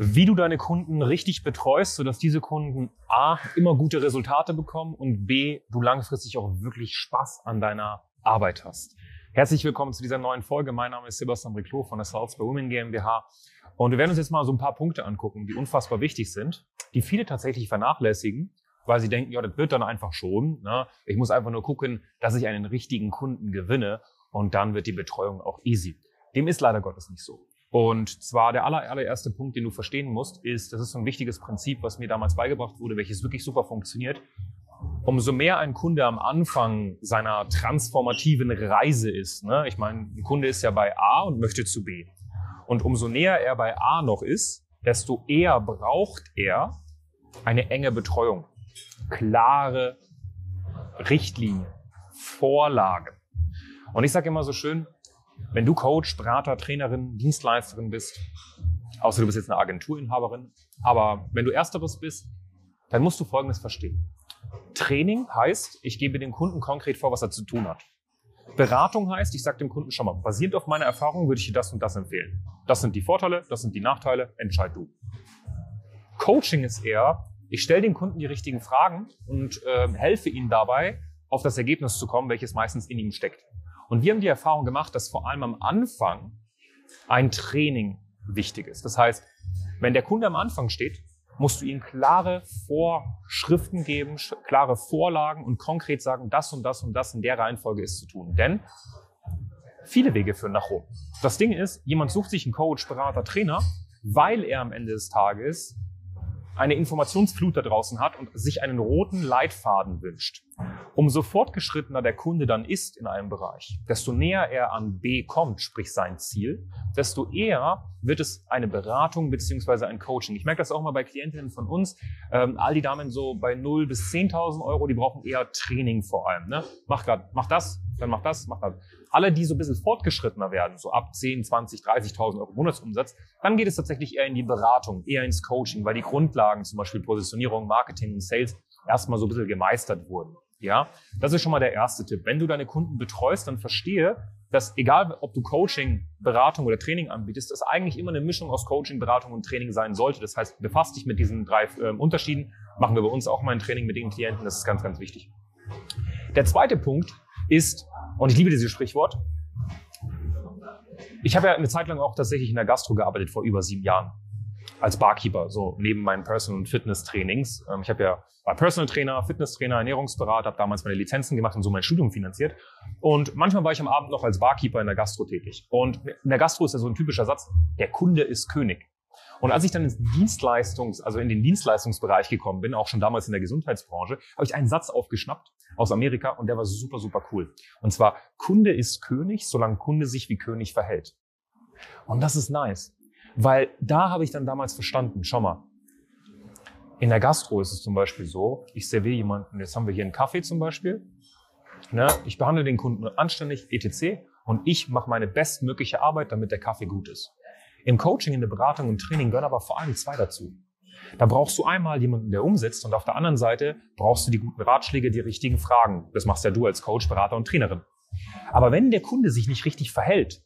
Wie du deine Kunden richtig betreust, sodass diese Kunden A, immer gute Resultate bekommen und B, du langfristig auch wirklich Spaß an deiner Arbeit hast. Herzlich willkommen zu dieser neuen Folge. Mein Name ist Sebastian Riclo von der South by Women GmbH. Und wir werden uns jetzt mal so ein paar Punkte angucken, die unfassbar wichtig sind, die viele tatsächlich vernachlässigen weil sie denken, ja, das wird dann einfach schon. Ne? Ich muss einfach nur gucken, dass ich einen richtigen Kunden gewinne und dann wird die Betreuung auch easy. Dem ist leider Gottes nicht so. Und zwar der aller, allererste Punkt, den du verstehen musst, ist, das ist so ein wichtiges Prinzip, was mir damals beigebracht wurde, welches wirklich super funktioniert. Umso mehr ein Kunde am Anfang seiner transformativen Reise ist, ne? ich meine, ein Kunde ist ja bei A und möchte zu B. Und umso näher er bei A noch ist, desto eher braucht er eine enge Betreuung klare Richtlinien, Vorlagen. Und ich sage immer so schön, wenn du Coach, Berater, Trainerin, Dienstleisterin bist, außer du bist jetzt eine Agenturinhaberin, aber wenn du ersteres bist, dann musst du Folgendes verstehen. Training heißt, ich gebe dem Kunden konkret vor, was er zu tun hat. Beratung heißt, ich sage dem Kunden schon mal, basierend auf meiner Erfahrung würde ich dir das und das empfehlen. Das sind die Vorteile, das sind die Nachteile, entscheid du. Coaching ist eher, ich stelle dem Kunden die richtigen Fragen und äh, helfe ihnen dabei, auf das Ergebnis zu kommen, welches meistens in ihm steckt. Und wir haben die Erfahrung gemacht, dass vor allem am Anfang ein Training wichtig ist. Das heißt, wenn der Kunde am Anfang steht, musst du ihm klare Vorschriften geben, klare Vorlagen und konkret sagen, das und das und das in der Reihenfolge ist zu tun. Denn viele Wege führen nach Rom. Das Ding ist, jemand sucht sich einen Coach, Berater, Trainer, weil er am Ende des Tages eine Informationsflut da draußen hat und sich einen roten Leitfaden wünscht. Umso fortgeschrittener der Kunde dann ist in einem Bereich, desto näher er an B kommt, sprich sein Ziel, desto eher wird es eine Beratung beziehungsweise ein Coaching. Ich merke das auch mal bei Klientinnen von uns. Ähm, all die Damen so bei 0 bis 10.000 Euro, die brauchen eher Training vor allem. Ne? Mach grad, mach das, dann mach das, mach das. Alle, die so ein bisschen fortgeschrittener werden, so ab 10, 20, 30.000 Euro Monatsumsatz, dann geht es tatsächlich eher in die Beratung, eher ins Coaching, weil die Grundlagen, zum Beispiel Positionierung, Marketing und Sales, erstmal so ein bisschen gemeistert wurden. Ja, das ist schon mal der erste Tipp. Wenn du deine Kunden betreust, dann verstehe, dass egal ob du Coaching, Beratung oder Training anbietest, dass eigentlich immer eine Mischung aus Coaching, Beratung und Training sein sollte. Das heißt, befasst dich mit diesen drei äh, Unterschieden. Machen wir bei uns auch mal ein Training mit den Klienten. Das ist ganz, ganz wichtig. Der zweite Punkt ist, und ich liebe dieses Sprichwort. Ich habe ja eine Zeit lang auch tatsächlich in der Gastro gearbeitet, vor über sieben Jahren. Als Barkeeper, so neben meinen Personal- und Fitness-Trainings. Ähm, ich habe ja war Personal Trainer, Fitnesstrainer, Ernährungsberater, habe damals meine Lizenzen gemacht und so mein Studium finanziert. Und manchmal war ich am Abend noch als Barkeeper in der Gastro tätig. Und in der Gastro ist ja so ein typischer Satz, der Kunde ist König. Und als ich dann ins Dienstleistungs-, also in den Dienstleistungsbereich gekommen bin, auch schon damals in der Gesundheitsbranche, habe ich einen Satz aufgeschnappt aus Amerika und der war super, super cool. Und zwar, Kunde ist König, solange Kunde sich wie König verhält. Und das ist nice. Weil da habe ich dann damals verstanden, schau mal, in der Gastro ist es zum Beispiel so, ich serviere jemanden, jetzt haben wir hier einen Kaffee zum Beispiel, ne, ich behandle den Kunden anständig, etc. Und ich mache meine bestmögliche Arbeit, damit der Kaffee gut ist. Im Coaching, in der Beratung und Training gehören aber vor allem zwei dazu. Da brauchst du einmal jemanden, der umsetzt und auf der anderen Seite brauchst du die guten Ratschläge, die richtigen Fragen. Das machst ja du als Coach, Berater und Trainerin. Aber wenn der Kunde sich nicht richtig verhält,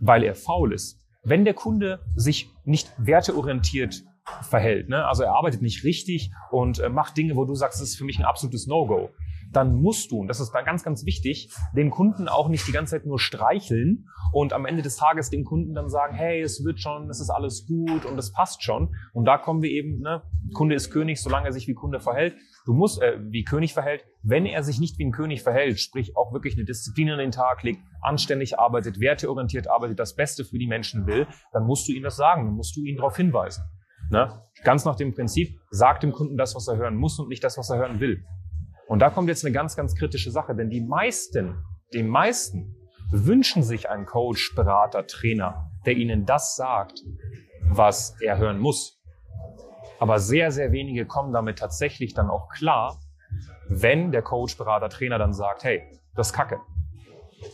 weil er faul ist, wenn der Kunde sich nicht werteorientiert verhält, ne? also er arbeitet nicht richtig und äh, macht Dinge, wo du sagst, das ist für mich ein absolutes No-Go, dann musst du, und das ist da ganz, ganz wichtig, den Kunden auch nicht die ganze Zeit nur streicheln und am Ende des Tages dem Kunden dann sagen, hey, es wird schon, es ist alles gut und es passt schon. Und da kommen wir eben, ne, Kunde ist König, solange er sich wie Kunde verhält. Du musst, äh, wie König verhält, wenn er sich nicht wie ein König verhält, sprich auch wirklich eine Disziplin an den Tag legt, anständig arbeitet, werteorientiert arbeitet, das Beste für die Menschen will, dann musst du ihm das sagen, dann musst du ihn darauf hinweisen. Ne? Ganz nach dem Prinzip, sag dem Kunden das, was er hören muss und nicht das, was er hören will. Und da kommt jetzt eine ganz, ganz kritische Sache, denn die meisten, die meisten wünschen sich einen Coach, Berater, Trainer, der ihnen das sagt, was er hören muss. Aber sehr, sehr wenige kommen damit tatsächlich dann auch klar, wenn der Coach, Berater, Trainer dann sagt, hey, das ist Kacke.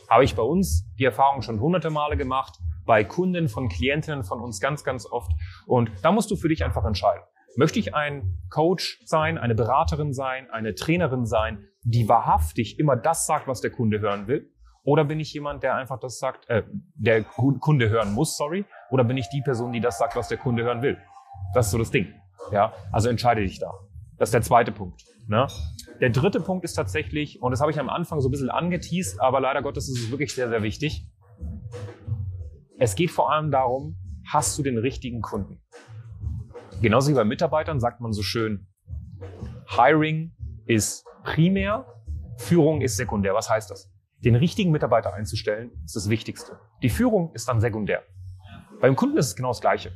Habe ich bei uns die Erfahrung schon hunderte Male gemacht, bei Kunden von Klientinnen von uns ganz, ganz oft. Und da musst du für dich einfach entscheiden. Möchte ich ein Coach sein, eine Beraterin sein, eine Trainerin sein, die wahrhaftig immer das sagt, was der Kunde hören will? Oder bin ich jemand, der einfach das sagt, äh, der Kunde hören muss, sorry? Oder bin ich die Person, die das sagt, was der Kunde hören will? Das ist so das Ding. Ja, also entscheide dich da. Das ist der zweite Punkt. Ne? Der dritte Punkt ist tatsächlich, und das habe ich am Anfang so ein bisschen angeteased, aber leider Gottes ist es wirklich sehr, sehr wichtig. Es geht vor allem darum, hast du den richtigen Kunden? Genauso wie bei Mitarbeitern sagt man so schön, Hiring ist primär, Führung ist sekundär. Was heißt das? Den richtigen Mitarbeiter einzustellen ist das Wichtigste. Die Führung ist dann sekundär. Beim Kunden ist es genau das Gleiche.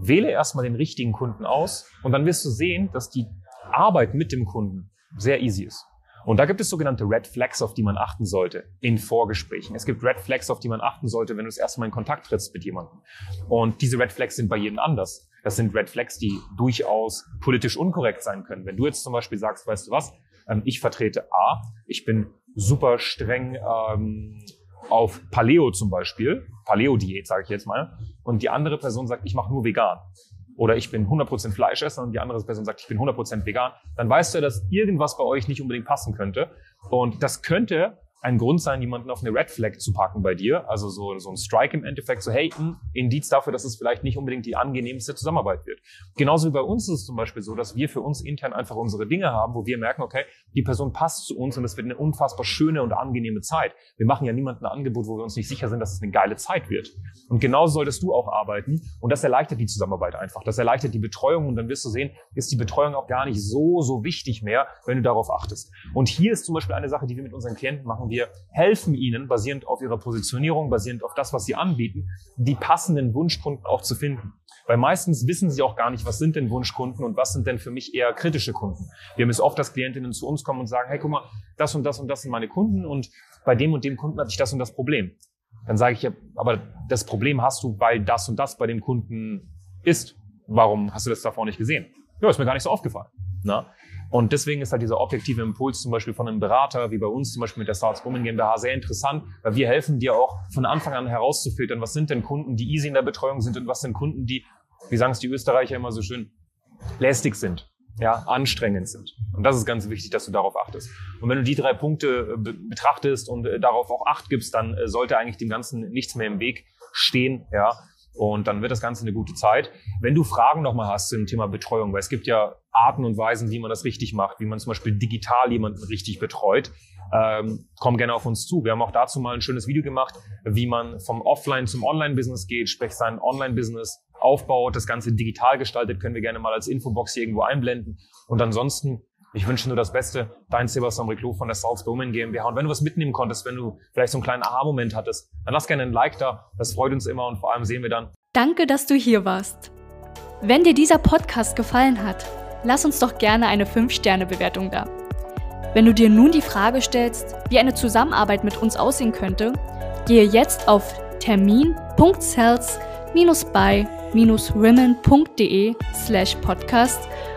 Wähle erstmal den richtigen Kunden aus und dann wirst du sehen, dass die Arbeit mit dem Kunden sehr easy ist. Und da gibt es sogenannte Red Flags, auf die man achten sollte in Vorgesprächen. Es gibt Red Flags, auf die man achten sollte, wenn du das erste Mal in Kontakt trittst mit jemandem. Und diese Red Flags sind bei jedem anders. Das sind Red Flags, die durchaus politisch unkorrekt sein können. Wenn du jetzt zum Beispiel sagst, weißt du was, ähm, ich vertrete A, ich bin super streng ähm, auf Paleo zum Beispiel, Paleo-Diät sage ich jetzt mal, und die andere Person sagt, ich mache nur vegan oder ich bin 100% Fleischesser und die andere Person sagt, ich bin 100% vegan, dann weißt du, dass irgendwas bei euch nicht unbedingt passen könnte. Und das könnte ein Grund sein, jemanden auf eine Red Flag zu packen bei dir. Also so, so ein Strike im Endeffekt, so hey, ein hm, Indiz dafür, dass es vielleicht nicht unbedingt die angenehmste Zusammenarbeit wird. Genauso wie bei uns ist es zum Beispiel so, dass wir für uns intern einfach unsere Dinge haben, wo wir merken, okay, die Person passt zu uns und es wird eine unfassbar schöne und angenehme Zeit. Wir machen ja niemandem ein Angebot, wo wir uns nicht sicher sind, dass es eine geile Zeit wird. Und genauso solltest du auch arbeiten und das erleichtert die Zusammenarbeit einfach. Das erleichtert die Betreuung und dann wirst du sehen, ist die Betreuung auch gar nicht so, so wichtig mehr, wenn du darauf achtest. Und hier ist zum Beispiel eine Sache, die wir mit unseren Klienten machen wir helfen ihnen, basierend auf ihrer Positionierung, basierend auf das, was sie anbieten, die passenden Wunschkunden auch zu finden. Weil meistens wissen sie auch gar nicht, was sind denn Wunschkunden und was sind denn für mich eher kritische Kunden. Wir haben es oft, dass Klientinnen zu uns kommen und sagen, hey, guck mal, das und das und das sind meine Kunden und bei dem und dem Kunden hatte ich das und das Problem. Dann sage ich ja, aber das Problem hast du, weil das und das bei dem Kunden ist. Warum hast du das davor nicht gesehen? Ja, ist mir gar nicht so aufgefallen. Na? Und deswegen ist halt dieser objektive Impuls zum Beispiel von einem Berater, wie bei uns zum Beispiel mit der Starts Women GmbH, sehr interessant, weil wir helfen dir auch von Anfang an herauszufiltern, was sind denn Kunden, die easy in der Betreuung sind und was sind Kunden, die, wie sagen es die Österreicher immer so schön, lästig sind, ja, anstrengend sind. Und das ist ganz wichtig, dass du darauf achtest. Und wenn du die drei Punkte äh, betrachtest und äh, darauf auch Acht gibst, dann äh, sollte eigentlich dem Ganzen nichts mehr im Weg stehen, ja. Und dann wird das Ganze eine gute Zeit. Wenn du Fragen nochmal hast zu dem Thema Betreuung, weil es gibt ja Arten und Weisen, wie man das richtig macht, wie man zum Beispiel digital jemanden richtig betreut, ähm, komm gerne auf uns zu. Wir haben auch dazu mal ein schönes Video gemacht, wie man vom Offline zum Online-Business geht, sprich sein Online-Business aufbaut, das Ganze digital gestaltet, können wir gerne mal als Infobox hier irgendwo einblenden. Und ansonsten ich wünsche nur das Beste. Dein Sebastian Reclou von der Bowman GmbH. Und wenn du was mitnehmen konntest, wenn du vielleicht so einen kleinen Aha-Moment hattest, dann lass gerne ein Like da. Das freut uns immer und vor allem sehen wir dann. Danke, dass du hier warst. Wenn dir dieser Podcast gefallen hat, lass uns doch gerne eine 5-Sterne-Bewertung da. Wenn du dir nun die Frage stellst, wie eine Zusammenarbeit mit uns aussehen könnte, gehe jetzt auf termin.cells-by-women.de slash podcast